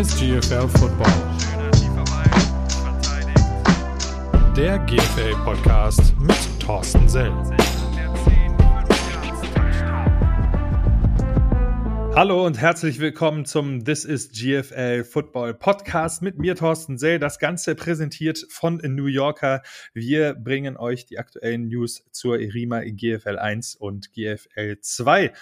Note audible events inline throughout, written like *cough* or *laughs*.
ist GFL Football. Der GFL Podcast mit Thorsten Sell. Hallo und herzlich willkommen zum This is GFL Football Podcast mit mir, Thorsten Sell. Das Ganze präsentiert von New Yorker. Wir bringen euch die aktuellen News zur ERIMA GFL 1 und GFL 2.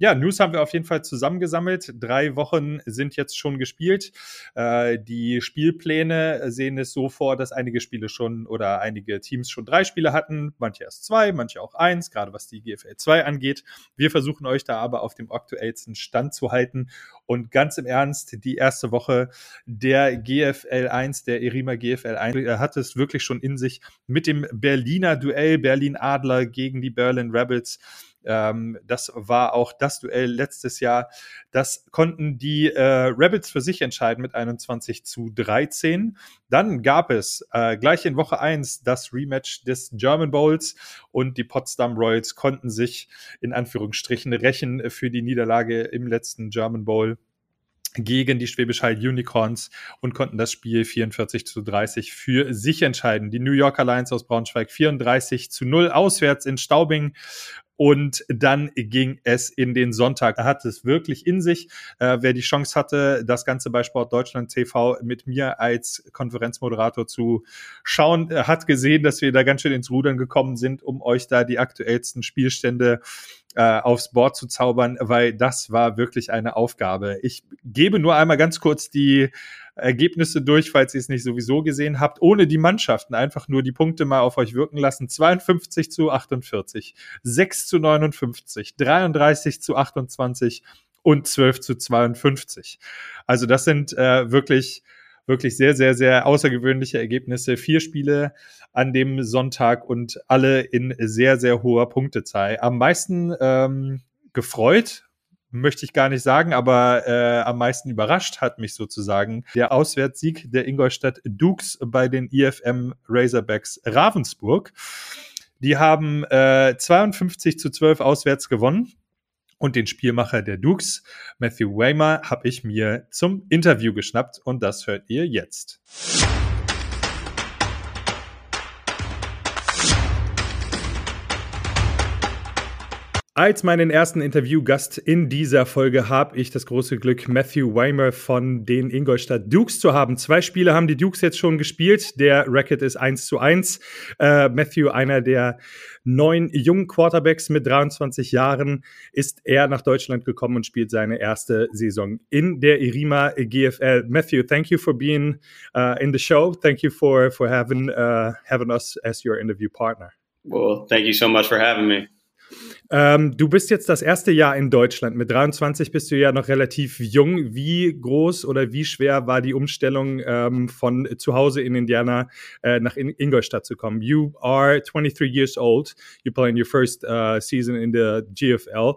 Ja, News haben wir auf jeden Fall zusammengesammelt. Drei Wochen sind jetzt schon gespielt. Äh, die Spielpläne sehen es so vor, dass einige Spiele schon oder einige Teams schon drei Spiele hatten, manche erst zwei, manche auch eins, gerade was die GFL 2 angeht. Wir versuchen euch da aber auf dem aktuellsten Stand zu halten. Und ganz im Ernst, die erste Woche der GFL 1, der Erima GFL 1, hat es wirklich schon in sich mit dem Berliner Duell Berlin Adler gegen die Berlin Rebels ähm, das war auch das Duell letztes Jahr. Das konnten die äh, Rebels für sich entscheiden mit 21 zu 13. Dann gab es äh, gleich in Woche 1 das Rematch des German Bowls und die Potsdam Royals konnten sich in Anführungsstrichen rächen für die Niederlage im letzten German Bowl gegen die Schwäbisch Hall Unicorns und konnten das Spiel 44 zu 30 für sich entscheiden. Die New Yorker Lions aus Braunschweig 34 zu 0 auswärts in Staubing und dann ging es in den Sonntag. Er hat es wirklich in sich. Äh, wer die Chance hatte, das Ganze bei Sport Deutschland TV mit mir als Konferenzmoderator zu schauen, äh, hat gesehen, dass wir da ganz schön ins Rudern gekommen sind, um euch da die aktuellsten Spielstände äh, aufs Board zu zaubern, weil das war wirklich eine Aufgabe. Ich gebe nur einmal ganz kurz die Ergebnisse durch, falls ihr es nicht sowieso gesehen habt, ohne die Mannschaften. Einfach nur die Punkte mal auf euch wirken lassen. 52 zu 48, 6 zu 59, 33 zu 28 und 12 zu 52. Also das sind äh, wirklich wirklich sehr, sehr, sehr außergewöhnliche Ergebnisse. Vier Spiele an dem Sonntag und alle in sehr, sehr hoher Punktezahl. Am meisten ähm, gefreut möchte ich gar nicht sagen, aber äh, am meisten überrascht hat mich sozusagen der Auswärtssieg der Ingolstadt Dukes bei den IFM Razorbacks Ravensburg. Die haben äh, 52 zu 12 auswärts gewonnen. Und den Spielmacher der Dukes, Matthew Waymer, habe ich mir zum Interview geschnappt und das hört ihr jetzt. Als meinen ersten Interviewgast in dieser Folge habe ich das große Glück, Matthew Weimer von den Ingolstadt Dukes zu haben. Zwei Spiele haben die Dukes jetzt schon gespielt. Der Racket ist 1 zu 1. Äh, Matthew, einer der neun jungen Quarterbacks mit 23 Jahren, ist er nach Deutschland gekommen und spielt seine erste Saison in der Irima GFL. Matthew, thank you for being uh, in the show. Thank you for, for having, uh, having us as your interview partner. Well, thank you so much for having me. Ähm, du bist jetzt das erste Jahr in Deutschland. Mit 23 bist du ja noch relativ jung. Wie groß oder wie schwer war die Umstellung ähm, von zu Hause in Indiana äh, nach in Ingolstadt zu kommen? You are 23 years old. You're playing your first uh, season in the GFL.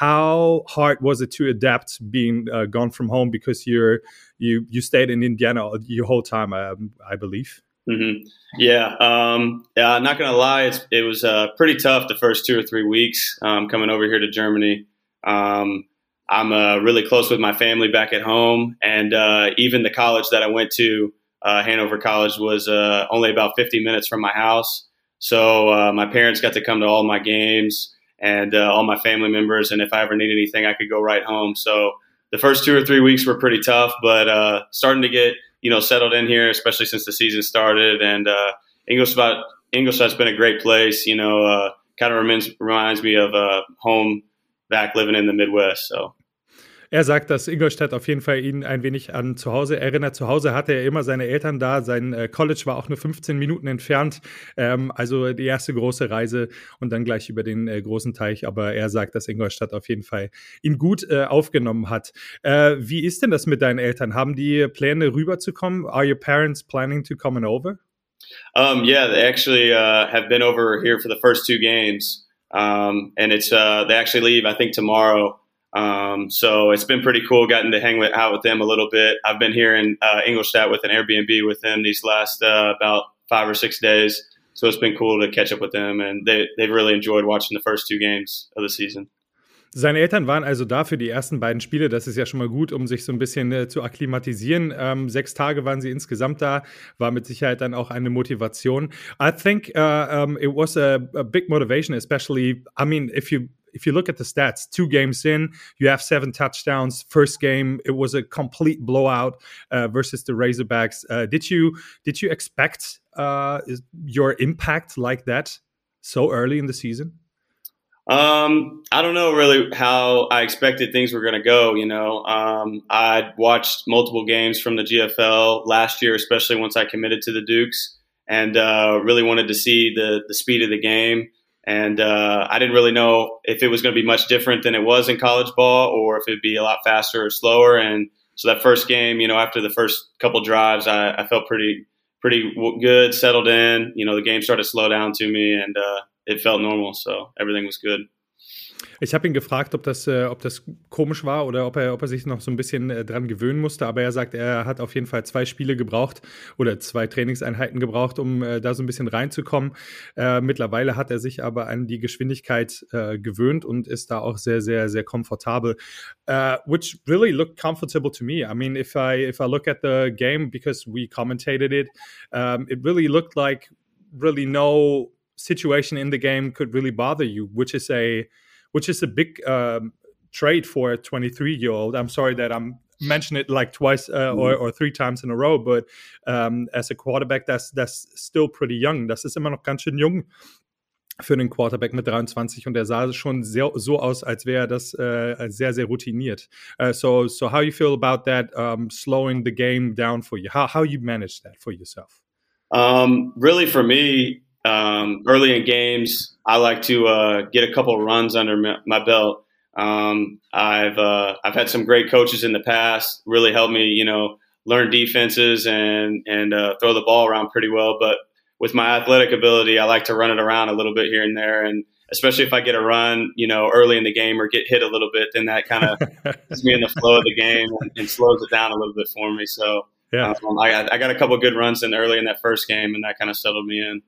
How hard was it to adapt being uh, gone from home because you're you you stayed in Indiana your whole time, I, I believe? Mm-hmm. Yeah, um, yeah. Not gonna lie, it was uh, pretty tough the first two or three weeks um, coming over here to Germany. Um, I'm uh, really close with my family back at home, and uh, even the college that I went to, uh, Hanover College, was uh, only about 50 minutes from my house. So uh, my parents got to come to all my games and all my family members, and if I ever need anything, I could go right home. So the first two or three weeks were pretty tough, but starting to get you know, settled in here, especially since the season started. And uh, Ingolstadt, Ingolstadt's been a great place. You know, uh, kind of reminds reminds me of uh, home back living in the Midwest. So Er sagt, dass Ingolstadt auf jeden Fall ihn ein wenig an zu Hause erinnert. Zu Hause hatte er immer seine Eltern da. Sein äh, College war auch nur 15 Minuten entfernt. Ähm, also die erste große Reise und dann gleich über den äh, großen Teich. Aber er sagt, dass Ingolstadt auf jeden Fall ihn gut äh, aufgenommen hat. Äh, wie ist denn das mit deinen Eltern? Haben die Pläne rüberzukommen? Are your parents planning to come over? Um, yeah, they actually uh, have been over here for the first two games. Um, and it's uh, they actually leave, I think, tomorrow. Um, so it's been pretty cool getting to hang with, out with them a little bit. I've been here in uh, Ingolstadt with an Airbnb with them these last uh, about five or six days. So it's been cool to catch up with them, and they, they've really enjoyed watching the first two games of the season. Seine Eltern waren also da für die ersten beiden Spiele. Das ist ja schon mal gut, um sich so ein bisschen äh, zu akklimatisieren. Ähm, sechs Tage waren sie insgesamt da, war mit Sicherheit dann auch eine Motivation. I think uh, um, it was a, a big motivation, especially. I mean, if you if you look at the stats, two games in, you have seven touchdowns. First game, it was a complete blowout uh, versus the Razorbacks. Uh, did you did you expect uh, your impact like that so early in the season? Um, I don't know really how I expected things were going to go. You know, um, I watched multiple games from the GFL last year, especially once I committed to the Dukes, and uh, really wanted to see the the speed of the game. And uh, I didn't really know if it was going to be much different than it was in college ball, or if it'd be a lot faster or slower. And so that first game, you know, after the first couple drives, I, I felt pretty pretty good, settled in. You know, the game started to slow down to me, and uh, it felt normal. So everything was good. Ich habe ihn gefragt, ob das, äh, ob das komisch war oder ob er, ob er sich noch so ein bisschen äh, dran gewöhnen musste. Aber er sagt, er hat auf jeden Fall zwei Spiele gebraucht oder zwei Trainingseinheiten gebraucht, um äh, da so ein bisschen reinzukommen. Äh, mittlerweile hat er sich aber an die Geschwindigkeit äh, gewöhnt und ist da auch sehr, sehr, sehr komfortabel. Uh, which really looked comfortable to me. I mean, if I if I look at the game because we commentated it, um, it really looked like really no situation in the game could really bother you, which is a which is a big um, trade for a 23 year old. I'm sorry that I'm mentioning it like twice uh, or, mm-hmm. or three times in a row, but um, as a quarterback, that's that's still pretty young. Das ist immer noch ganz schön jung für den Quarterback mit 23 und er sah schon sehr, so aus, als wäre das äh, sehr, sehr routiniert. Uh, so, so how you feel about that um, slowing the game down for you? How, how you manage that for yourself? Um, really, for me, um, early in games, I like to uh, get a couple runs under my belt. Um, I've uh, I've had some great coaches in the past, really helped me, you know, learn defenses and and uh, throw the ball around pretty well. But with my athletic ability, I like to run it around a little bit here and there, and especially if I get a run, you know, early in the game or get hit a little bit, then that kind of *laughs* gets me in the flow of the game and, and, slows it down a little bit for me. So yeah, um, I, I got a couple good runs in early in that first game, and that kind of settled me in.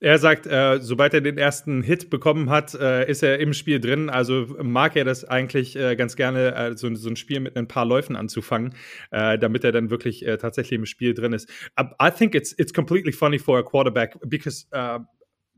Er sagt, äh, sobald er den ersten Hit bekommen hat, äh, ist er im Spiel drin. Also mag er das eigentlich äh, ganz gerne, äh, so, so, ein Spiel mit ein paar Läufen anzufangen, äh, damit er dann wirklich äh, tatsächlich im Spiel drin ist. I think it's it's completely funny for a quarterback because uh,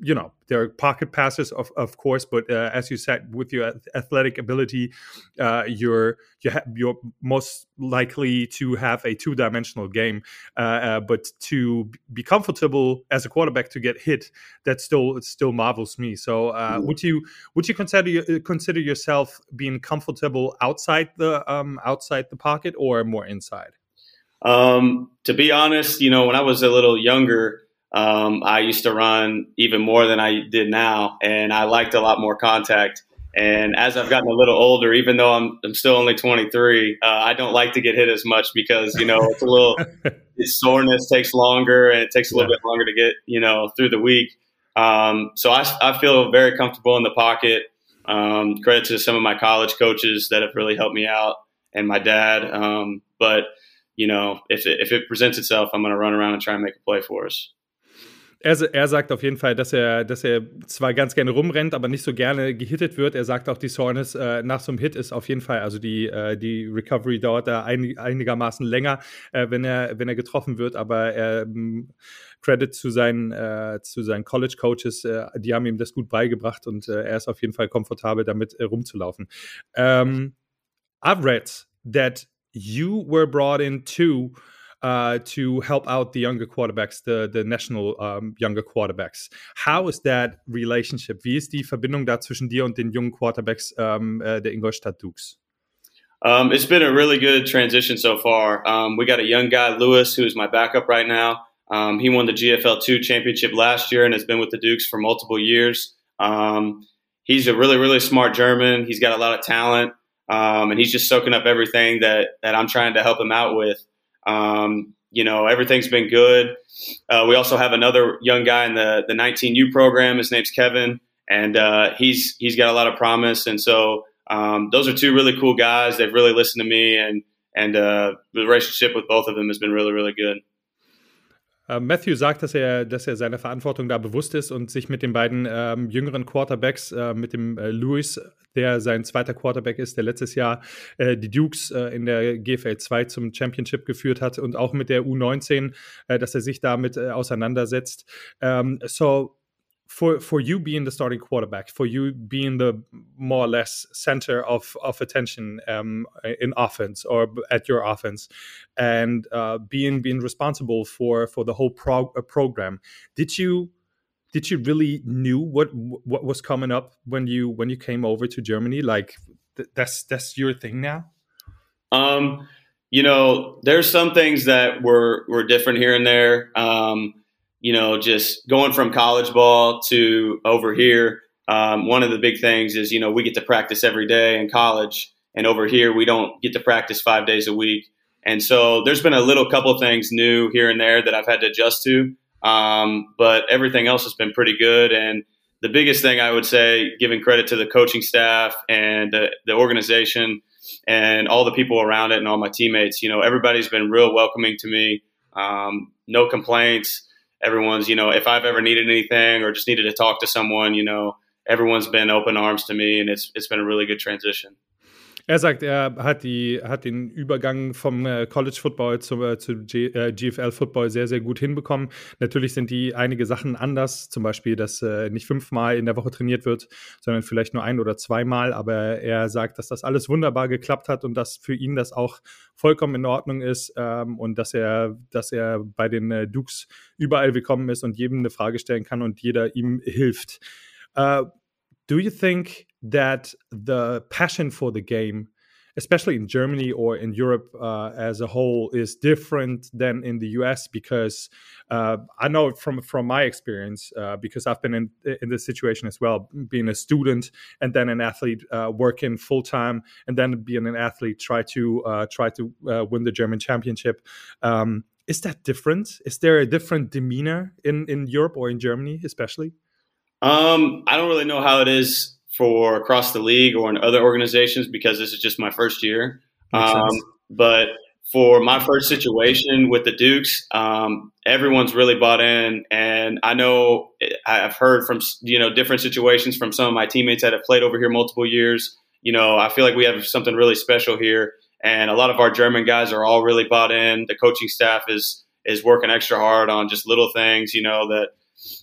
you know there are pocket passes of, of course but uh, as you said with your athletic ability uh, you're you ha- you're most likely to have a two-dimensional game uh, uh but to be comfortable as a quarterback to get hit that still still marvels me. So uh, would you would you consider uh, consider yourself being comfortable outside the um, outside the pocket or more inside? Um, to be honest you know when i was a little younger um, I used to run even more than I did now, and I liked a lot more contact. And as I've gotten a little older, even though I'm, I'm still only 23, uh, I don't like to get hit as much because you know it's a little *laughs* its soreness takes longer and it takes a little yeah. bit longer to get you know through the week. Um, so I, I feel very comfortable in the pocket. Um, credit to some of my college coaches that have really helped me out and my dad. Um, but you know, if it, if it presents itself, I'm going to run around and try and make a play for us. Er, er, sagt auf jeden Fall, dass er, dass er zwar ganz gerne rumrennt, aber nicht so gerne gehittet wird. Er sagt auch, die Soreness äh, nach so einem Hit ist auf jeden Fall, also die, äh, die Recovery dauert da ein, einigermaßen länger, äh, wenn, er, wenn er getroffen wird, aber er ähm, Credit zu seinen, äh, zu seinen College Coaches, äh, die haben ihm das gut beigebracht und äh, er ist auf jeden Fall komfortabel damit rumzulaufen. Um, ähm, I've read that you were brought in too uh, to help out the younger quarterbacks, the, the national um, younger quarterbacks. How is that relationship? Wie ist die Verbindung da zwischen dir und den jungen Quarterbacks um, äh, der Ingolstadt Dukes? Um, it's been a really good transition so far. Um, we got a young guy, Lewis, who is my backup right now. Um, he won the GFL two championship last year and has been with the Dukes for multiple years. Um, he's a really, really smart German. He's got a lot of talent, and he's just soaking up everything that that I'm trying to help him out with. Um, you know, everything's been good. Uh, we also have another young guy in the the 19U program. His name's Kevin, and uh, he's he's got a lot of promise. And so um, those are two really cool guys. They've really listened to me, and and uh, the relationship with both of them has been really really good. Uh, Matthew sagt, dass er, dass er seiner Verantwortung da bewusst ist und sich mit den beiden ähm, jüngeren Quarterbacks, äh, mit dem äh, Lewis, der sein zweiter Quarterback ist, der letztes Jahr äh, die Dukes äh, in der GFL 2 zum Championship geführt hat und auch mit der U19, äh, dass er sich damit äh, auseinandersetzt. Ähm, so for for you being the starting quarterback, for you being the more or less center of of attention um, in offense or at your offense, and uh, being being responsible for for the whole uh, program, did you did you really knew what what was coming up when you when you came over to Germany? Like th- that's that's your thing now. Um, you know, there's some things that were were different here and there. Um, you know, just going from college ball to over here. Um, one of the big things is, you know, we get to practice every day in college, and over here we don't get to practice five days a week. And so there's been a little couple things new here and there that I've had to adjust to. Um, but everything else has been pretty good. And the biggest thing I would say, giving credit to the coaching staff and the, the organization and all the people around it and all my teammates, you know, everybody's been real welcoming to me. Um, no complaints. Everyone's, you know, if I've ever needed anything or just needed to talk to someone, you know, everyone's been open arms to me and it's, it's been a really good transition. Er sagt, er hat, die, hat den Übergang vom äh, College Football zu, äh, zu G, äh, GFL Football sehr, sehr gut hinbekommen. Natürlich sind die einige Sachen anders, zum Beispiel, dass äh, nicht fünfmal in der Woche trainiert wird, sondern vielleicht nur ein oder zweimal. Aber er sagt, dass das alles wunderbar geklappt hat und dass für ihn das auch vollkommen in Ordnung ist ähm, und dass er, dass er bei den äh, Dukes überall willkommen ist und jedem eine Frage stellen kann und jeder ihm hilft. Do you think that the passion for the game especially in Germany or in Europe uh, as a whole, is different than in the US because uh, I know from from my experience uh, because I've been in in this situation as well, being a student and then an athlete uh, working full time and then being an athlete try to uh, try to uh, win the German championship. Um, is that different? Is there a different demeanor in in Europe or in Germany, especially? Um, I don't really know how it is for across the league or in other organizations because this is just my first year. Um, but for my first situation with the Dukes, um, everyone's really bought in, and I know I've heard from you know different situations from some of my teammates that have played over here multiple years. You know, I feel like we have something really special here, and a lot of our German guys are all really bought in. The coaching staff is is working extra hard on just little things, you know, that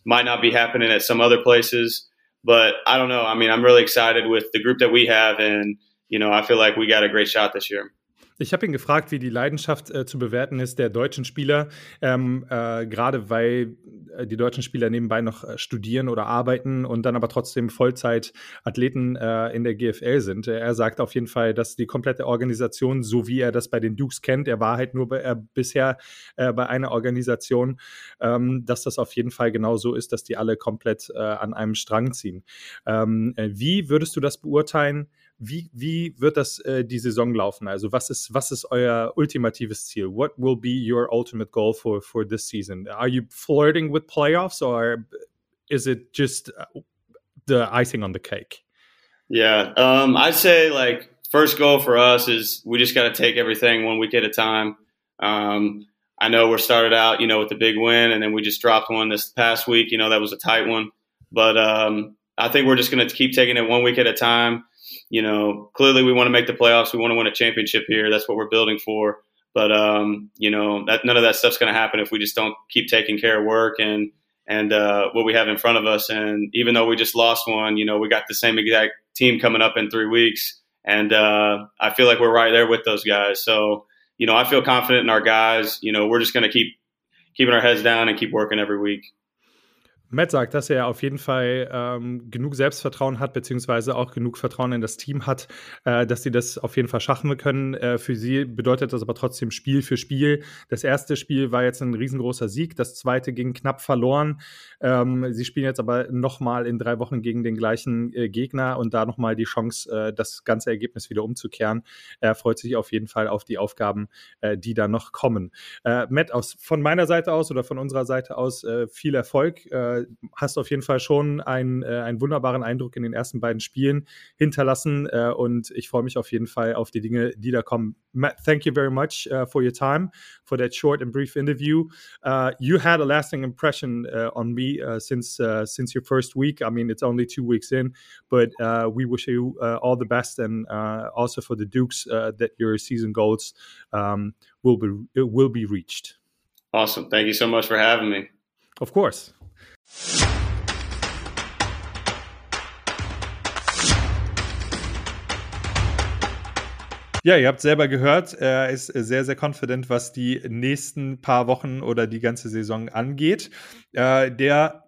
might not be happening at some other places. But I don't know. I mean, I'm really excited with the group that we have, and you know, I feel like we got a great shot this year. Ich habe ihn gefragt, wie die Leidenschaft äh, zu bewerten ist der deutschen Spieler, ähm, äh, gerade weil äh, die deutschen Spieler nebenbei noch äh, studieren oder arbeiten und dann aber trotzdem Vollzeitathleten äh, in der GFL sind. Er sagt auf jeden Fall, dass die komplette Organisation, so wie er das bei den Dukes kennt, er war halt nur bei, äh, bisher bei einer Organisation, ähm, dass das auf jeden Fall genau so ist, dass die alle komplett an einem Strang ziehen. Ähm, wie würdest du das beurteilen? Wie, wie wird das äh, die Saison laufen? Also was ist, was ist euer ultimatives Ziel? What will be your ultimate goal for, for this season? Are you flirting with playoffs or is it just uh, the icing on the cake? Yeah, um, I'd say like first goal for us is we just got to take everything one week at a time. Um, I know we're started out, you know, with the big win, and then we just dropped one this past week. You know, that was a tight one, but um, I think we're just going to keep taking it one week at a time you know, clearly we want to make the playoffs. We want to win a championship here. That's what we're building for. But um, you know, that none of that stuff's going to happen if we just don't keep taking care of work and and uh, what we have in front of us. And even though we just lost one, you know, we got the same exact team coming up in three weeks, and uh, I feel like we're right there with those guys. So you know, I feel confident in our guys. You know, we're just going to keep keeping our heads down and keep working every week. Matt sagt, dass er auf jeden Fall ähm, genug Selbstvertrauen hat, beziehungsweise auch genug Vertrauen in das Team hat, äh, dass sie das auf jeden Fall schaffen können. Äh, für sie bedeutet das aber trotzdem Spiel für Spiel. Das erste Spiel war jetzt ein riesengroßer Sieg, das zweite ging knapp verloren. Ähm, sie spielen jetzt aber nochmal in drei Wochen gegen den gleichen äh, Gegner und da nochmal die Chance, äh, das ganze Ergebnis wieder umzukehren. Er freut sich auf jeden Fall auf die Aufgaben, äh, die da noch kommen. Äh, Matt, aus, von meiner Seite aus oder von unserer Seite aus viel Erfolg äh, hast auf jeden Fall schon ein, äh, einen wunderbaren Eindruck in den ersten beiden Spielen hinterlassen äh, und ich freue mich auf jeden Fall auf die Dinge, die da kommen. Matt, thank you very much uh, for your time, for that short and brief interview. Uh, you had a lasting impression uh, on me uh, since uh, since your first week. I mean, it's only two weeks in, but uh, we wish you all the best and also for the Dukes that your season goals um, will be will be reached. Awesome. Thank you so much for having me. Of course. Ja, ihr habt selber gehört, er ist sehr, sehr confident, was die nächsten paar Wochen oder die ganze Saison angeht. Äh, der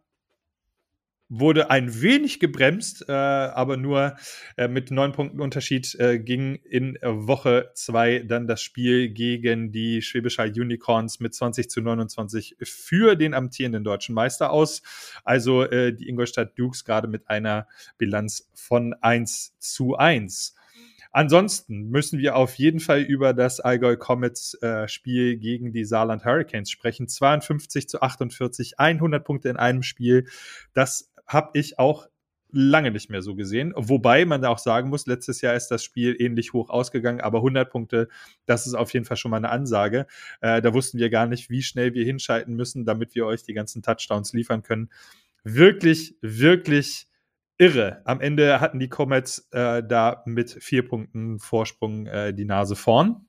wurde ein wenig gebremst, äh, aber nur äh, mit neun Punkten Unterschied äh, ging in Woche zwei dann das Spiel gegen die Schwäbisch Hall Unicorns mit 20 zu 29 für den amtierenden deutschen Meister aus. Also äh, die Ingolstadt Dukes gerade mit einer Bilanz von 1 zu 1. Ansonsten müssen wir auf jeden Fall über das Allgäu Comets äh, Spiel gegen die Saarland Hurricanes sprechen. 52 zu 48, 100 Punkte in einem Spiel. Das habe ich auch lange nicht mehr so gesehen. Wobei man da auch sagen muss, letztes Jahr ist das Spiel ähnlich hoch ausgegangen, aber 100 Punkte, das ist auf jeden Fall schon mal eine Ansage. Äh, da wussten wir gar nicht, wie schnell wir hinschalten müssen, damit wir euch die ganzen Touchdowns liefern können. Wirklich, wirklich irre. Am Ende hatten die Comets äh, da mit vier Punkten Vorsprung äh, die Nase vorn.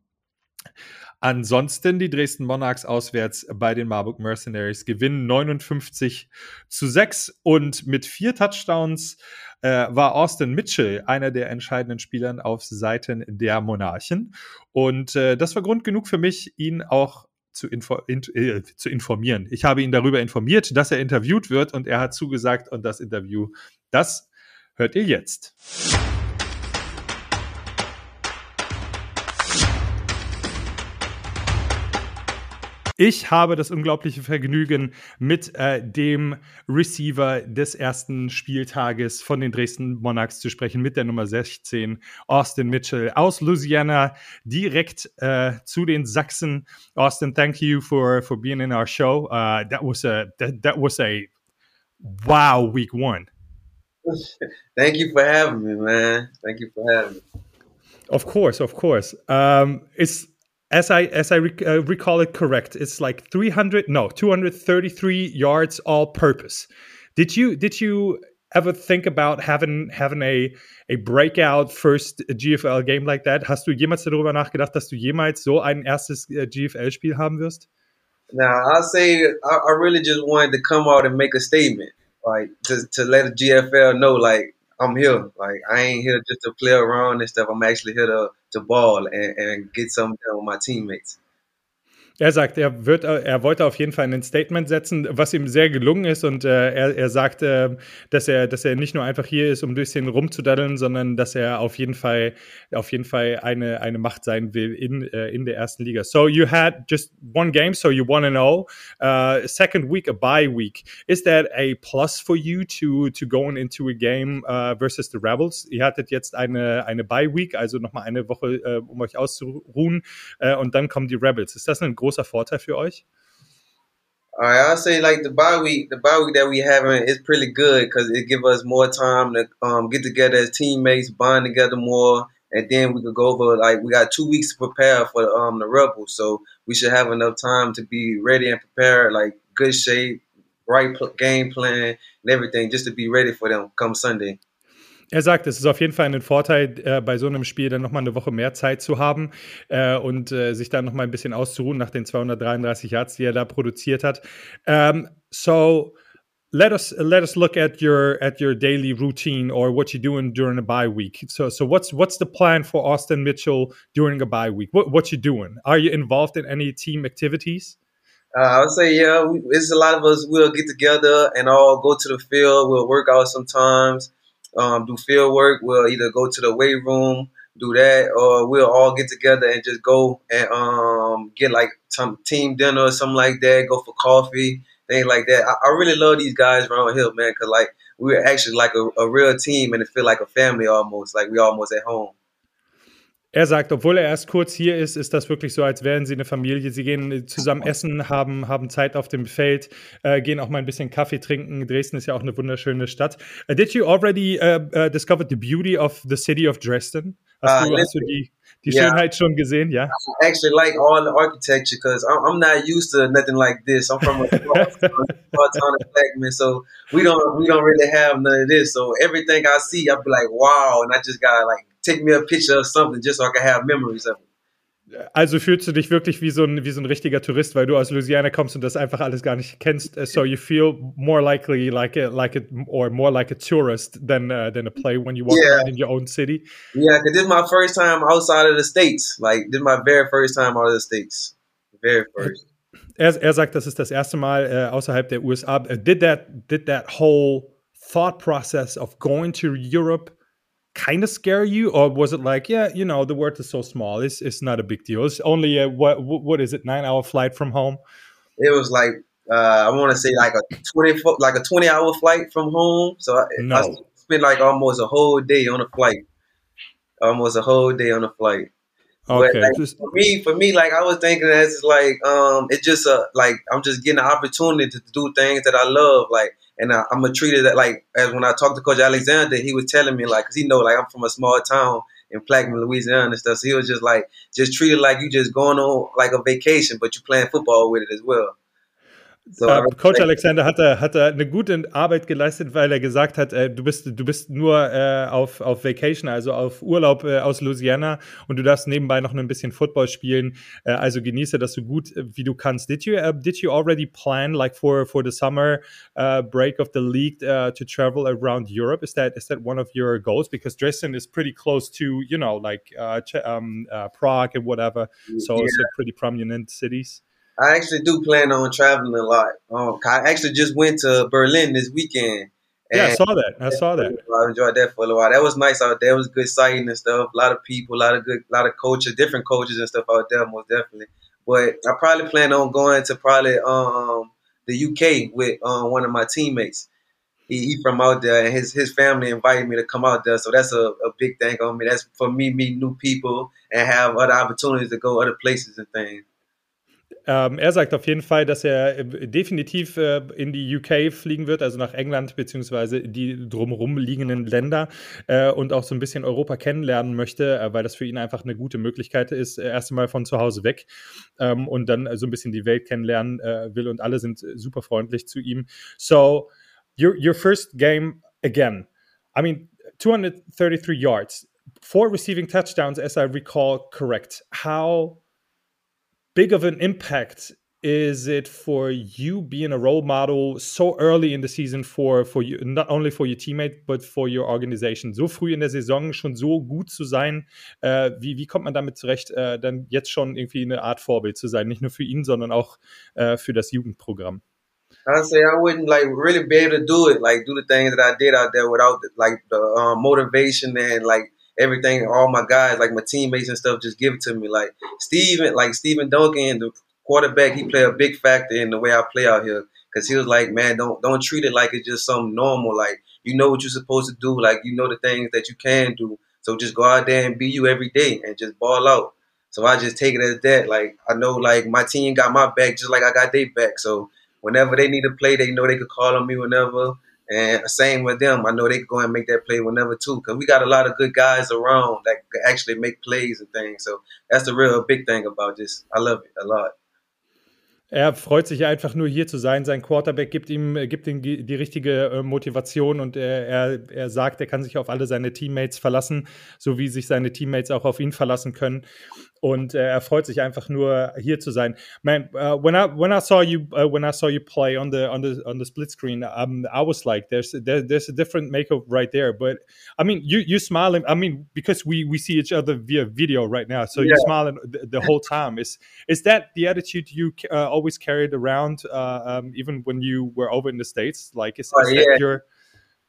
Ansonsten die Dresden Monarchs auswärts bei den Marburg Mercenaries gewinnen 59 zu 6 und mit vier Touchdowns äh, war Austin Mitchell einer der entscheidenden Spieler auf Seiten der Monarchen. Und äh, das war Grund genug für mich, ihn auch zu, info in, äh, zu informieren. Ich habe ihn darüber informiert, dass er interviewt wird und er hat zugesagt und das Interview, das hört ihr jetzt. Ich habe das unglaubliche Vergnügen, mit äh, dem Receiver des ersten Spieltages von den Dresden Monarchs zu sprechen, mit der Nummer 16, Austin Mitchell aus Louisiana, direkt äh, zu den Sachsen. Austin, thank you for, for being in our show. Uh, that was a that, that was a wow week one. *laughs* Thank you for having me, man. Thank you for having me. Of course, of course. Um, it's as I as I rec- uh, recall it correct, it's like 300 no 233 yards all purpose. Did you did you ever think about having having a a breakout first GFL game like that? Hast du jemals darüber nachgedacht, dass du jemals so ein erstes äh, GFL Spiel haben wirst? Now I say I, I really just wanted to come out and make a statement, like to to let the GFL know, like I'm here. Like I ain't here just to play around and stuff. I'm actually here to to ball and, and get something done with my teammates. Er sagt, er wird, er wollte auf jeden Fall ein Statement setzen, was ihm sehr gelungen ist. Und äh, er, er sagt, äh, dass er, dass er nicht nur einfach hier ist, um ein bisschen rumzudaddeln, sondern dass er auf jeden Fall, auf jeden Fall eine, eine Macht sein will in, äh, in der ersten Liga. So you had just one game, so you want to know. Uh, second week, a bye week. Is that a plus for you to to going into a game uh, versus the Rebels? Ihr hattet jetzt eine eine bye week, also nochmal eine Woche, uh, um euch auszuruhen, uh, und dann kommen die Rebels. Ist das ein großer Vorteil für euch? I'll say like the bye week, the bye week that we having is pretty good because it give us more time to um, get together as teammates, bond together more, and then we could go over like we got two weeks to prepare for um, the Rebels, so we should have enough time to be ready and prepared, like good shape, right game plan, and everything, just to be ready for them come Sunday. Er sagt, es ist auf jeden Fall ein Vorteil, äh, bei so einem Spiel dann nochmal eine Woche mehr Zeit zu haben äh, und äh, sich dann nochmal ein bisschen auszuruhen nach den 233 Yards, die er da produziert hat. Um, ähm, so, let us let us look at your at your daily routine or what you're doing during a bye week. So so what's what's the plan for Austin Mitchell during a bye week? What what you doing? Are you involved in any team activities? Uh, I would say yeah. We, it's a lot of us. We'll get together and all go to the field. We'll work out sometimes. Um, do field work. We'll either go to the weight room, do that, or we'll all get together and just go and um, get like some team dinner or something like that. Go for coffee, things like that. I, I really love these guys around here, man, because like we're actually like a, a real team and it feel like a family almost. Like we almost at home. Er sagt, obwohl er erst kurz hier ist, ist das wirklich so, als wären sie eine Familie. Sie gehen zusammen essen, haben, haben Zeit auf dem Feld, äh, gehen auch mal ein bisschen Kaffee trinken. Dresden ist ja auch eine wunderschöne Stadt. Uh, did you already uh, uh, discover the beauty of the city of Dresden? Hast, du, hast du die, die yeah. Schönheit schon gesehen, ja? I actually like all the architecture because I'm, I'm, not used to nothing like this. I'm from a small, small town of Blackman, so we don't we don't really have none of this. So everything I see, I be like, wow, and I just gotta like take me a picture of something just so I can have memories of it. Also fühlst du dich wirklich wie so, ein, wie so ein richtiger Tourist, weil du aus Louisiana kommst und das einfach alles gar nicht kennst. So you feel more likely like a, like a, or more like a tourist than uh, than a play when you walk yeah. around in your own city. Yeah, because this is my first time outside of the states. Like this is my very first time out of the states. Very first. Er, er sagt, das ist das erste Mal äh, außerhalb der USA. Did that did that whole thought process of going to Europe kind of scare you, or was it like, yeah, you know, the world is so small, it's it's not a big deal. It's only a what what is it, nine hour flight from home? It was like uh, I want to say like a twenty like a twenty hour flight from home. So I, no. I spent like almost a whole day on a flight, almost a whole day on a flight. Okay. Like, for me, for me, like I was thinking as like um, it's just a like I'm just getting an opportunity to do things that I love, like and I, am gonna treat it like as when I talked to Coach Alexander, he was telling me like, cause he know like I'm from a small town in Plaquemine, Louisiana and stuff. So he was just like, just treat it like you just going on like a vacation, but you playing football with it as well. So, äh, Coach Alexander hat, hat eine gute Arbeit geleistet, weil er gesagt hat, äh, du bist du bist nur äh, auf, auf Vacation, also auf Urlaub äh, aus Louisiana und du darfst nebenbei noch ein bisschen Football spielen. Äh, also genieße das so gut äh, wie du kannst. Did you did you already plan like for for the summer break of the league to travel around Europe? Is that is that one of your goals? Because Dresden is pretty close to you know like um, Prague and whatever, so yeah. it's a pretty prominent cities. I actually do plan on traveling a lot. Um, I actually just went to Berlin this weekend. yeah, I saw that. I saw that. I enjoyed that for a while. That was nice out there. It was good sighting and stuff. A lot of people, a lot of good, a lot of culture, different coaches and stuff out there, most definitely. But I probably plan on going to probably um, the UK with um, one of my teammates. He, he, from out there, and his his family invited me to come out there. So that's a, a big thing on me. That's for me meeting new people and have other opportunities to go other places and things. Ähm, er sagt auf jeden Fall, dass er äh, definitiv äh, in die UK fliegen wird, also nach England beziehungsweise die drumherum liegenden Länder äh, und auch so ein bisschen Europa kennenlernen möchte, äh, weil das für ihn einfach eine gute Möglichkeit ist, äh, erst einmal von zu Hause weg ähm, und dann so ein bisschen die Welt kennenlernen will und alle sind super freundlich zu ihm. So, your, your first game again. I mean, 233 yards, four receiving touchdowns, as I recall correct. How big of an impact is it for you being a role model so early in the season for for you not only for your teammate but for your organization? So früh in der Saison schon so gut zu sein äh, wie wie kommt man damit zurecht äh, dann jetzt schon irgendwie eine Art Vorbild zu sein? Nicht nur für ihn sondern auch äh, für das Jugendprogramm. I say I wouldn't like really be able to do it like do the things that I did out there without like the um, motivation and like everything, all my guys, like my teammates and stuff, just give it to me. Like Steven, like Steven Duncan, the quarterback, he played a big factor in the way I play out here. Cause he was like, man, don't don't treat it like it's just something normal. Like you know what you're supposed to do. Like you know the things that you can do. So just go out there and be you every day and just ball out. So I just take it as that. Like I know, like my team got my back just like I got their back. So whenever they need to play, they know they could call on me whenever. And same with them. I know they can go and make that play whenever too, because we got a lot of good guys around that actually make plays and things. So that's the real big thing about this. I love it a lot. Er freut sich einfach nur hier zu sein. Sein Quarterback gibt ihm, gibt ihm die, die richtige äh, Motivation und er, er, er sagt, er kann sich auf alle seine Teammates verlassen, so wie sich seine Teammates auch auf ihn verlassen können. Und äh, er freut sich einfach nur hier zu sein. Man, uh, when I when I saw you uh, when I saw you play on the on the on the split screen, um, I was like, there's there, there's a different makeup right there. But I mean, you you smiling. I mean, because we we see each other via video right now, so yeah. you're smiling the, the, whole time. Is is that the attitude you uh, always carried around, uh, um, even when you were over in the states? Like, is, is oh, yeah. your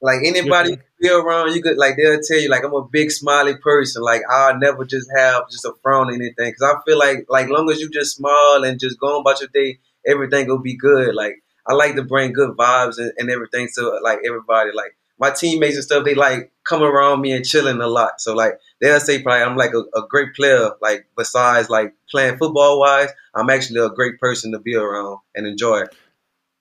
like anybody you feel around, you could like they'll tell you like I'm a big smiley person. Like I'll never just have just a frown or anything because I feel like like long as you just smile and just go about your day, everything will be good. Like I like to bring good vibes and, and everything to like everybody. Like my teammates and stuff, they like come around me and chilling a lot. So like they'll say probably I'm like a, a great player. Like besides like playing football wise, I'm actually a great person to be around and enjoy.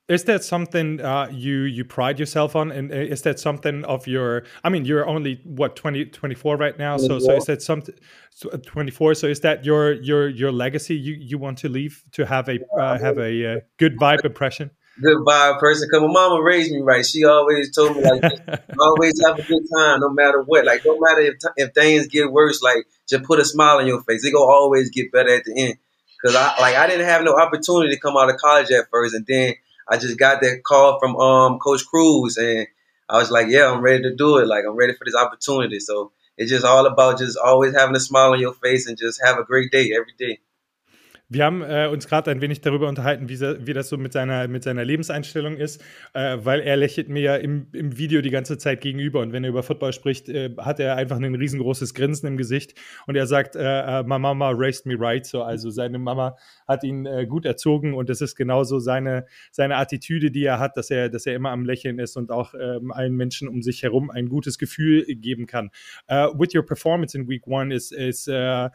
Is that something uh, you you pride yourself on, and uh, is that something of your? I mean, you're only what 20, 24 right now, so so is that something? Uh, 24. So is that your your your legacy you you want to leave to have a uh, have a uh, good vibe impression? good vibe person. Cause my mama raised me right. She always told me like, *laughs* always have a good time, no matter what. Like, no matter if if things get worse, like just put a smile on your face. It gonna always get better at the end. Cause I like I didn't have no opportunity to come out of college at first, and then I just got that call from um Coach Cruz, and I was like, yeah, I'm ready to do it. Like I'm ready for this opportunity. So it's just all about just always having a smile on your face and just have a great day every day. Wir haben äh, uns gerade ein wenig darüber unterhalten, wie, wie, das so mit seiner, mit seiner Lebenseinstellung ist, äh, weil er lächelt mir ja im, im Video die ganze Zeit gegenüber und wenn er über Football spricht, äh, hat er einfach ein riesengroßes Grinsen im Gesicht und er sagt, äh, äh, my mama raised me right, so also seine Mama hat ihn äh, gut erzogen und das ist genauso seine, seine Attitüde, die er hat, dass er, dass er immer am Lächeln ist und auch ähm, allen Menschen um sich herum ein gutes Gefühl geben kann. Uh, with your performance in week one is, is uh,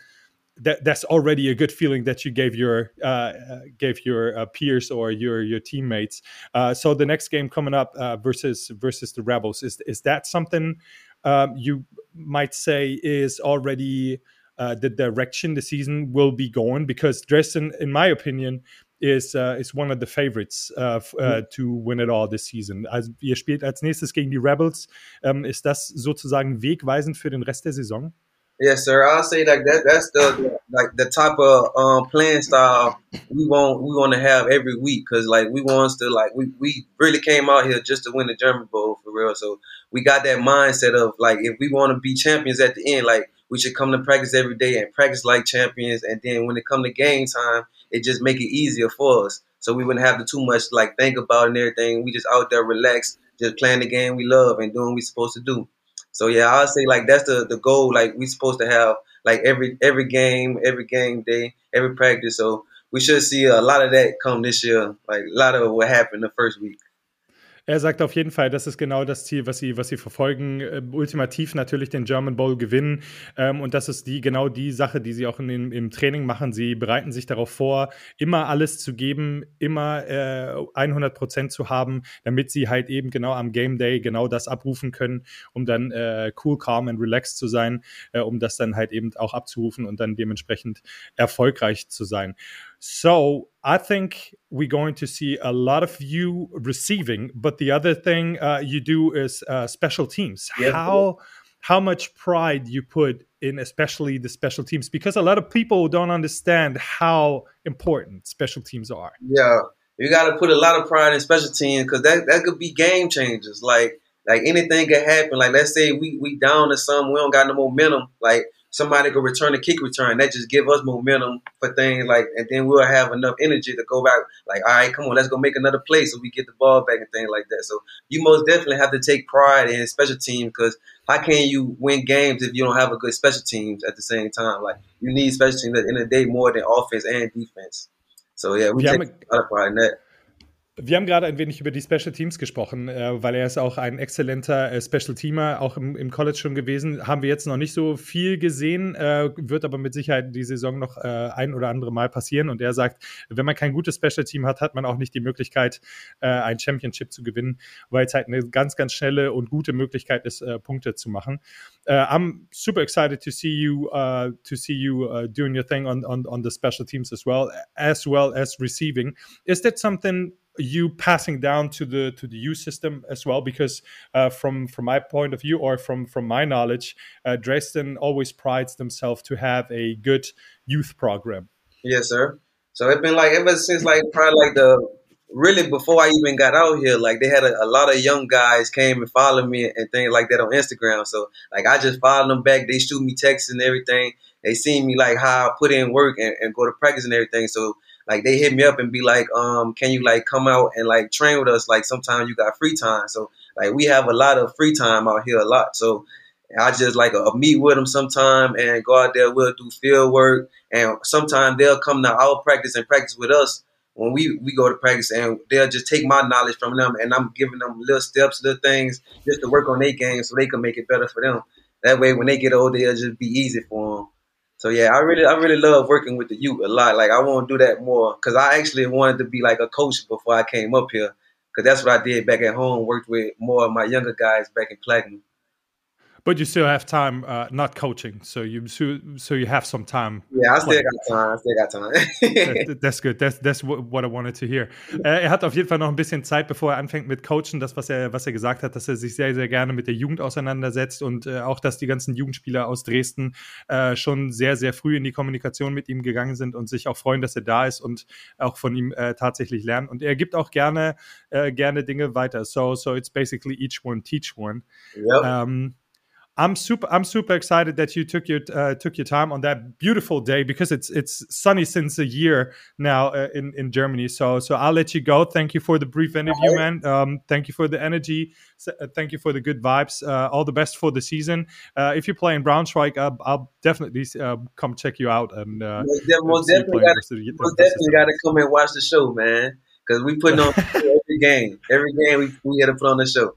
that that's already a good feeling that you gave your uh, uh, gave your uh, peers or your your teammates. Uh, so the next game coming up uh, versus versus the Rebels is is that something um, you might say is already uh, the direction the season will be going? Because Dresden, in my opinion, is is one of the favorites mm. to win it all this season. Also ihr spielt als nächstes gegen die Rebels. Um, ist das sozusagen wegweisend für den Rest der Saison? Yes, sir. I'll say like that. That's the like the type of um, playing style we want. We want to have every week because like we want to like we we really came out here just to win the German Bowl for real. So we got that mindset of like if we want to be champions at the end, like we should come to practice every day and practice like champions. And then when it come to game time, it just make it easier for us. So we wouldn't have to too much like think about and everything. We just out there relax, just playing the game we love and doing what we supposed to do. So yeah, I'll say like that's the the goal. Like we supposed to have like every every game, every game day, every practice. So we should see a lot of that come this year. Like a lot of what happened the first week. Er sagt auf jeden Fall, das ist genau das Ziel, was sie, was sie verfolgen. Äh, ultimativ natürlich den German Bowl gewinnen. Ähm, und das ist die, genau die Sache, die sie auch in den, im Training machen. Sie bereiten sich darauf vor, immer alles zu geben, immer äh, 100 Prozent zu haben, damit sie halt eben genau am Game Day genau das abrufen können, um dann äh, cool, calm and relaxed zu sein, äh, um das dann halt eben auch abzurufen und dann dementsprechend erfolgreich zu sein. So I think we're going to see a lot of you receiving, but the other thing uh, you do is uh, special teams. How how much pride you put in, especially the special teams, because a lot of people don't understand how important special teams are. Yeah, you got to put a lot of pride in special teams because that that could be game changers. Like like anything could happen. Like let's say we we down to some, we don't got no momentum. Like somebody could return a kick return. That just give us momentum for things like, and then we'll have enough energy to go back. Like, all right, come on, let's go make another play so we get the ball back and things like that. So you most definitely have to take pride in special teams because how can you win games if you don't have a good special teams at the same time? Like you need special teams at the end of the day more than offense and defense. So yeah, we, we take a lot of pride in that. Wir haben gerade ein wenig über die Special Teams gesprochen, äh, weil er ist auch ein exzellenter äh, Special Teamer, auch im, im, College schon gewesen. Haben wir jetzt noch nicht so viel gesehen, äh, wird aber mit Sicherheit die Saison noch äh, ein oder andere Mal passieren. Und er sagt, wenn man kein gutes Special Team hat, hat man auch nicht die Möglichkeit, äh, ein Championship zu gewinnen, weil es halt eine ganz, ganz schnelle und gute Möglichkeit ist, äh, Punkte zu machen. I'm super excited to see you uh, to see you uh, doing your thing on, on on the special teams as well, as well as receiving. Is that something? You passing down to the to the youth system as well because uh, from from my point of view or from from my knowledge uh, dresden always prides themselves to have a good youth program. Yes sir. So it's been like ever since like probably like the really before i even got out here like they had a, a lot of young guys came and followed me and things like that on instagram. So like i just followed them back. They shoot me texts and everything. They see me like how i put in work and, and go to practice and everything. So like they hit me up and be like, um, can you like come out and like train with us? Like sometimes you got free time. So like we have a lot of free time out here a lot. So I just like a, meet with them sometime and go out there. We'll do field work, and sometimes they'll come to our practice and practice with us when we we go to practice and they'll just take my knowledge from them and I'm giving them little steps, little things just to work on their game so they can make it better for them. That way, when they get older, it'll just be easy for them. So yeah, I really I really love working with the youth a lot. Like I want to do that more because I actually wanted to be like a coach before I came up here because that's what I did back at home. Worked with more of my younger guys back in Platinum but you still have time uh, not coaching so you so, so you have some time. Yeah I still got time I still got time. that's good. That's that's what I wanted to hear. Äh, er hat auf jeden Fall noch ein bisschen Zeit bevor er anfängt mit coachen. Das was er was er gesagt hat dass er sich sehr sehr gerne mit der Jugend auseinandersetzt und äh, auch dass die ganzen Jugendspieler aus Dresden äh, schon sehr sehr früh in die Kommunikation mit ihm gegangen sind und sich auch freuen dass er da ist und auch von ihm äh, tatsächlich lernen. Und er gibt auch gerne äh, gerne Dinge weiter. So so it's basically each one teach one. Yep. um, I'm super. I'm super excited that you took your uh, took your time on that beautiful day because it's it's sunny since a year now uh, in in Germany. So so I'll let you go. Thank you for the brief interview, man. Um, thank you for the energy. Uh, thank you for the good vibes. Uh, all the best for the season. Uh, if you're playing Braunschweig, I'll, I'll definitely uh, come check you out. And most, most definitely, gotta, most definitely got to come and watch the show, man. Because we putting on *laughs* every game. Every game we we got to put on the show.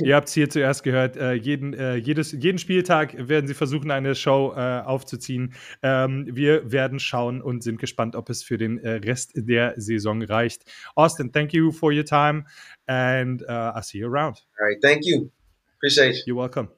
Ihr habt es hier zuerst gehört. Äh, jeden, äh, jedes, jeden Spieltag werden sie versuchen, eine Show äh, aufzuziehen. Ähm, wir werden schauen und sind gespannt, ob es für den äh, Rest der Saison reicht. Austin, thank you for your time and uh, I'll see you around. All right, thank you. Appreciate you. You're welcome.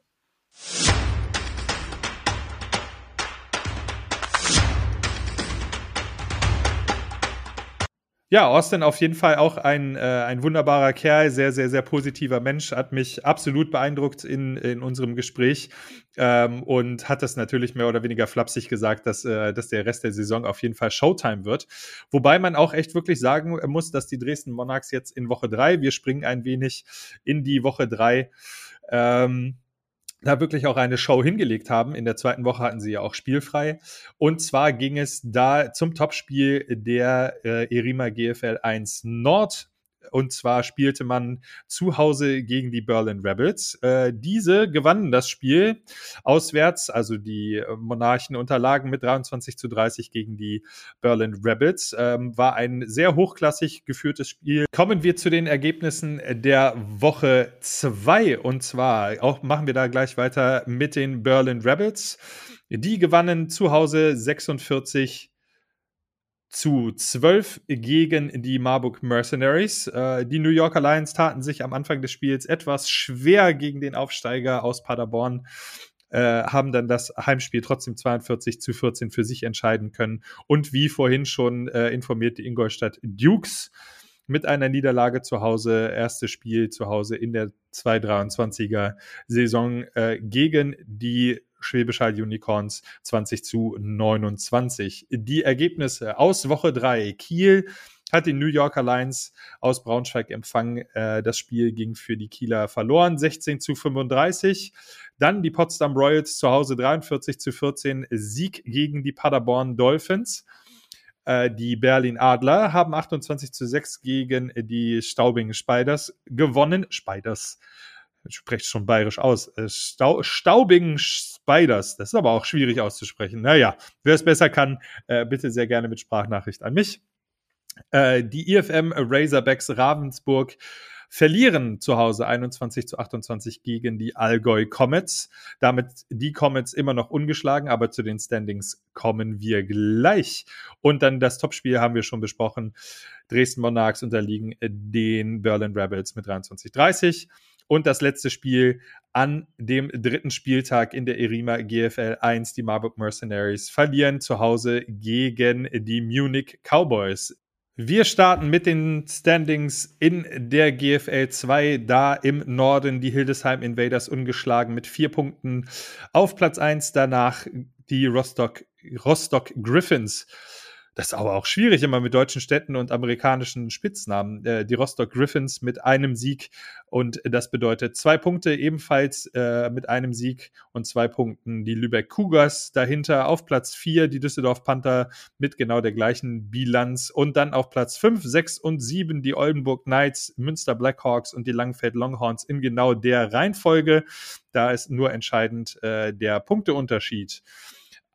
Ja, Austin auf jeden Fall auch ein, äh, ein wunderbarer Kerl, sehr, sehr, sehr positiver Mensch, hat mich absolut beeindruckt in, in unserem Gespräch ähm, und hat das natürlich mehr oder weniger flapsig gesagt, dass, äh, dass der Rest der Saison auf jeden Fall Showtime wird. Wobei man auch echt wirklich sagen muss, dass die Dresden Monarchs jetzt in Woche drei, wir springen ein wenig in die Woche drei, ähm, da wirklich auch eine Show hingelegt haben. In der zweiten Woche hatten sie ja auch spielfrei. Und zwar ging es da zum Topspiel der äh, Erima GFL 1 Nord. Und zwar spielte man zu Hause gegen die Berlin Rebels. Äh, diese gewannen das Spiel auswärts, also die Monarchen unterlagen mit 23 zu 30 gegen die Berlin Rebels. Ähm, war ein sehr hochklassig geführtes Spiel. Kommen wir zu den Ergebnissen der Woche 2. Und zwar auch machen wir da gleich weiter mit den Berlin Rebels. Die gewannen zu Hause 46 zu 12 gegen die Marburg Mercenaries. Äh, die New Yorker Lions taten sich am Anfang des Spiels etwas schwer gegen den Aufsteiger aus Paderborn, äh, haben dann das Heimspiel trotzdem 42 zu 14 für sich entscheiden können. Und wie vorhin schon äh, informiert die Ingolstadt Dukes mit einer Niederlage zu Hause, erstes Spiel zu Hause in der 223er Saison äh, gegen die Schwäbisch Hall Unicorns 20 zu 29. Die Ergebnisse aus Woche 3. Kiel hat die New Yorker Lions aus Braunschweig empfangen. Äh, das Spiel ging für die Kieler verloren, 16 zu 35. Dann die Potsdam Royals zu Hause 43 zu 14, Sieg gegen die Paderborn Dolphins. Äh, die Berlin Adler haben 28 zu 6 gegen die Staubing Spiders gewonnen. Spiders, sprecht schon bayerisch aus. Äh, Stau Staubing Spiders. Das ist aber auch schwierig auszusprechen. Naja, wer es besser kann, äh, bitte sehr gerne mit Sprachnachricht an mich. Äh, die IFM Razorbacks Ravensburg verlieren zu Hause 21 zu 28 gegen die Allgäu Comets. Damit die Comets immer noch ungeschlagen, aber zu den Standings kommen wir gleich. Und dann das Topspiel haben wir schon besprochen. Dresden Monarchs unterliegen den Berlin Rebels mit 23-30. Und das letzte Spiel an dem dritten Spieltag in der Erima GFL 1, die Marburg Mercenaries, verlieren zu Hause gegen die Munich Cowboys. Wir starten mit den Standings in der GFL 2, da im Norden die Hildesheim Invaders ungeschlagen mit vier Punkten. Auf Platz 1, danach die Rostock, Rostock Griffins das ist aber auch schwierig immer mit deutschen Städten und amerikanischen Spitznamen. Äh, die Rostock Griffins mit einem Sieg und das bedeutet zwei Punkte ebenfalls äh, mit einem Sieg und zwei Punkten die Lübeck Cougars dahinter auf Platz vier die Düsseldorf Panther mit genau der gleichen Bilanz und dann auf Platz fünf, sechs und sieben die Oldenburg Knights, Münster Blackhawks und die Langfeld Longhorns in genau der Reihenfolge. Da ist nur entscheidend äh, der Punkteunterschied.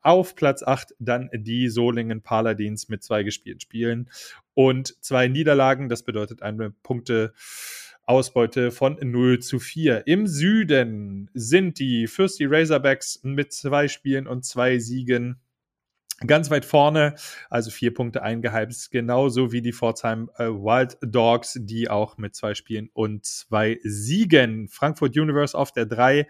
Auf Platz 8 dann die Solingen Paladins mit zwei gespielten Spielen und zwei Niederlagen. Das bedeutet eine Punkte. Ausbeute von 0 zu 4. Im Süden sind die Fürsti Razorbacks mit zwei Spielen und zwei Siegen ganz weit vorne, also vier Punkte eingeheimst, genauso wie die Pforzheim äh, Wild Dogs, die auch mit zwei Spielen und zwei Siegen. Frankfurt Universe auf der 3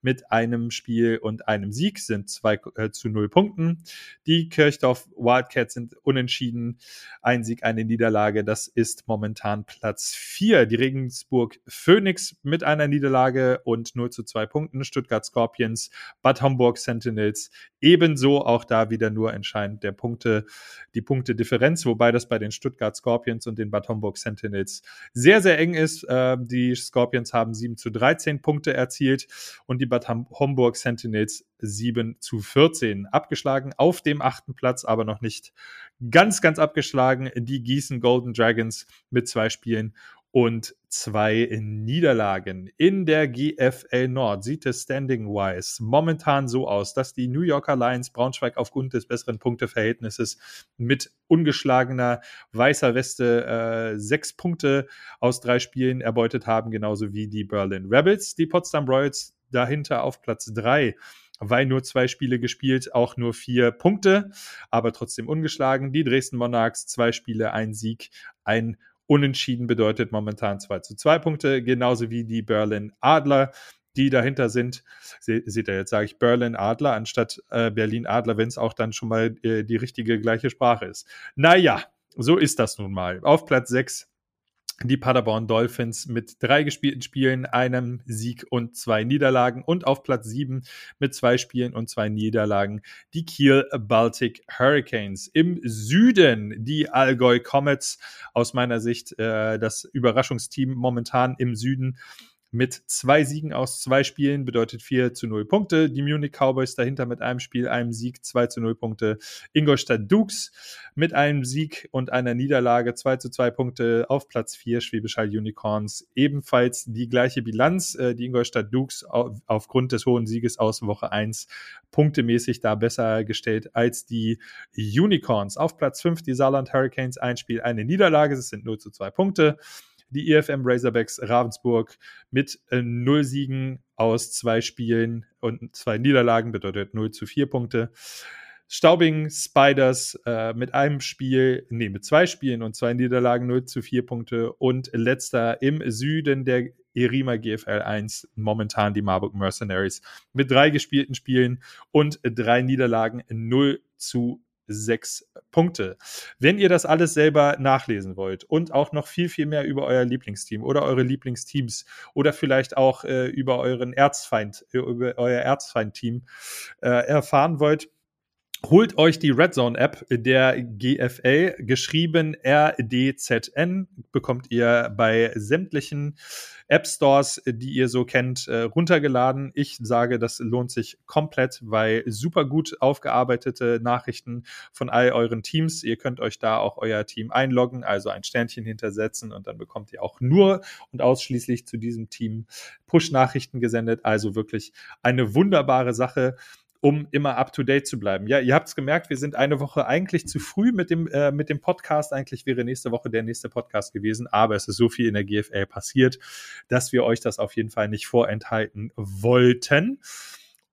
mit einem Spiel und einem Sieg sind zwei äh, zu null Punkten. Die Kirchdorf Wildcats sind unentschieden. Ein Sieg, eine Niederlage. Das ist momentan Platz 4. Die Regensburg Phoenix mit einer Niederlage und 0 zu 2 Punkten. Stuttgart Scorpions, Bad Homburg Sentinels. Ebenso auch da wieder nur entscheidend der Punkte, die Punktedifferenz, wobei das bei den Stuttgart Scorpions und den Bad Homburg Sentinels sehr, sehr eng ist. Ähm, die Scorpions haben 7 zu 13 Punkte erzielt und die Bad Homburg Sentinels 7 zu 14 abgeschlagen. Auf dem achten Platz aber noch nicht ganz, ganz abgeschlagen. Die Gießen Golden Dragons mit zwei Spielen und zwei Niederlagen. In der GFL Nord sieht es standing-wise momentan so aus, dass die New Yorker Lions Braunschweig aufgrund des besseren Punkteverhältnisses mit ungeschlagener weißer Weste äh, sechs Punkte aus drei Spielen erbeutet haben, genauso wie die Berlin Rebels. Die Potsdam Royals dahinter auf Platz drei weil nur zwei Spiele gespielt, auch nur vier Punkte, aber trotzdem ungeschlagen. Die Dresden Monarchs, zwei Spiele, ein Sieg, ein Unentschieden bedeutet momentan 2 zu 2 Punkte, genauso wie die Berlin Adler, die dahinter sind. Se seht ihr, jetzt sage ich Berlin Adler anstatt äh, Berlin Adler, wenn es auch dann schon mal äh, die richtige gleiche Sprache ist. Naja, so ist das nun mal. Auf Platz 6 die Paderborn Dolphins mit drei gespielten Spielen, einem Sieg und zwei Niederlagen und auf Platz sieben mit zwei Spielen und zwei Niederlagen die Kiel Baltic Hurricanes. Im Süden die Allgäu Comets, aus meiner Sicht äh, das Überraschungsteam momentan im Süden mit zwei Siegen aus zwei Spielen bedeutet 4 zu 0 Punkte. Die Munich Cowboys dahinter mit einem Spiel, einem Sieg, 2 zu 0 Punkte. Ingolstadt Dukes mit einem Sieg und einer Niederlage, 2 zu 2 Punkte auf Platz 4. Schwäbisch Hall Unicorns ebenfalls die gleiche Bilanz. Äh, die Ingolstadt Dukes aufgrund des hohen Sieges aus Woche 1 punktemäßig da besser gestellt als die Unicorns. Auf Platz 5 die Saarland Hurricanes, ein Spiel, eine Niederlage. Es sind 0 zu 2 Punkte die EFM Razorbacks Ravensburg mit äh, null Siegen aus zwei Spielen und zwei Niederlagen, bedeutet 0 zu 4 Punkte. Staubing Spiders äh, mit einem Spiel, nee, mit zwei Spielen und zwei Niederlagen 0 zu 4 Punkte und letzter im Süden der Erima GFL 1 momentan die Marburg Mercenaries mit drei gespielten Spielen und drei Niederlagen 0 zu sechs Punkte. Wenn ihr das alles selber nachlesen wollt und auch noch viel, viel mehr über euer Lieblingsteam oder eure Lieblingsteams oder vielleicht auch äh, über euren Erzfeind, äh, über euer Erzfeind-Team äh, erfahren wollt, Holt euch die Red Zone App der GFL, geschrieben RDZN, bekommt ihr bei sämtlichen App Stores, die ihr so kennt, äh, runtergeladen. Ich sage, das lohnt sich komplett, weil super gut aufgearbeitete Nachrichten von all euren Teams. Ihr könnt euch da auch euer Team einloggen, also ein Sternchen hintersetzen und dann bekommt ihr auch nur und ausschließlich zu diesem Team Push-Nachrichten gesendet. Also wirklich eine wunderbare Sache um immer up to date zu bleiben. Ja, ihr habt es gemerkt, wir sind eine Woche eigentlich zu früh mit dem, äh, mit dem Podcast. Eigentlich wäre nächste Woche der nächste Podcast gewesen, aber es ist so viel in der GFL passiert, dass wir euch das auf jeden Fall nicht vorenthalten wollten.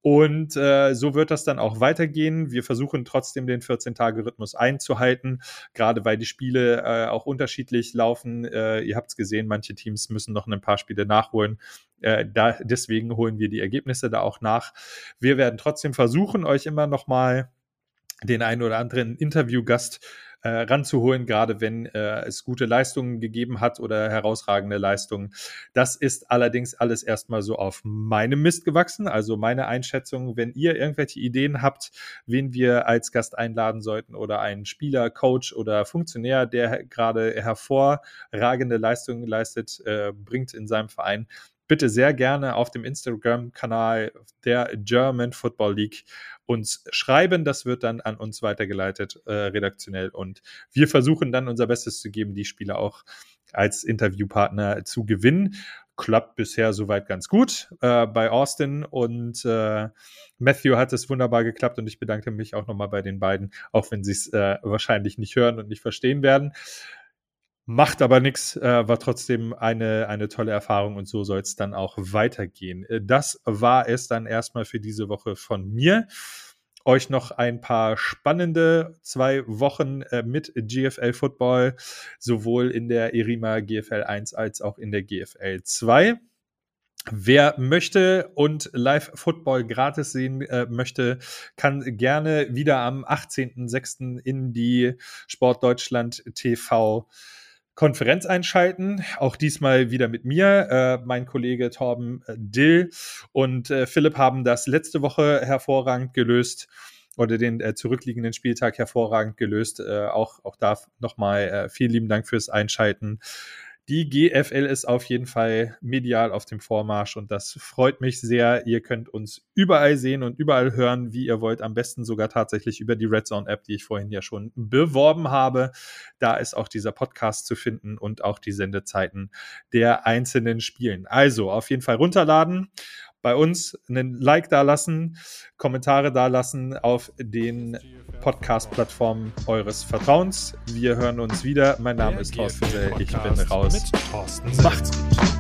Und äh, so wird das dann auch weitergehen. Wir versuchen trotzdem den 14-Tage-Rhythmus einzuhalten, gerade weil die Spiele äh, auch unterschiedlich laufen. Äh, ihr habt es gesehen, manche Teams müssen noch ein paar Spiele nachholen. Äh, da, deswegen holen wir die Ergebnisse da auch nach. Wir werden trotzdem versuchen, euch immer noch mal den einen oder anderen Interviewgast äh, ranzuholen, gerade wenn äh, es gute Leistungen gegeben hat oder herausragende Leistungen. Das ist allerdings alles erstmal so auf meinem Mist gewachsen. Also meine Einschätzung, wenn ihr irgendwelche Ideen habt, wen wir als Gast einladen sollten oder einen Spieler, Coach oder Funktionär, der gerade hervorragende Leistungen leistet, äh, bringt in seinem Verein, bitte sehr gerne auf dem Instagram-Kanal der German Football League uns schreiben. Das wird dann an uns weitergeleitet, äh, redaktionell. Und wir versuchen dann unser Bestes zu geben, die Spieler auch als Interviewpartner zu gewinnen. klappt bisher soweit ganz gut äh, bei Austin und äh, Matthew hat es wunderbar geklappt und ich bedanke mich auch nochmal bei den beiden, auch wenn sie es äh, wahrscheinlich nicht hören und nicht verstehen werden. Macht aber nichts, äh, war trotzdem eine, eine tolle Erfahrung und so soll es dann auch weitergehen. Äh, das war es dann erstmal für diese Woche von mir. Euch noch ein paar spannende zwei Wochen äh, mit GFL Football, sowohl in der Erima GFL 1 als auch in der GFL 2. Wer möchte und Live-Football gratis sehen äh, möchte, kann gerne wieder am 18.06. in die Sportdeutschland TV Konferenz einschalten. Auch diesmal wieder mit mir. Äh, mein Kollege Torben äh, Dill und äh, Philipp haben das letzte Woche hervorragend gelöst oder den äh, zurückliegenden Spieltag hervorragend gelöst. Äh, auch, auch da nochmal äh, vielen lieben Dank fürs Einschalten. Die GFL ist auf jeden Fall medial auf dem Vormarsch und das freut mich sehr. Ihr könnt uns überall sehen und überall hören, wie ihr wollt. Am besten sogar tatsächlich über die Red Zone App, die ich vorhin ja schon beworben habe. Da ist auch dieser Podcast zu finden und auch die Sendezeiten der einzelnen Spielen. Also auf jeden Fall runterladen bei uns einen Like da lassen, Kommentare da lassen auf den Podcast-Plattformen eures Vertrauens. Wir hören uns wieder. Mein Name ist Thorsten Sell. Ich bin raus. Macht's gut.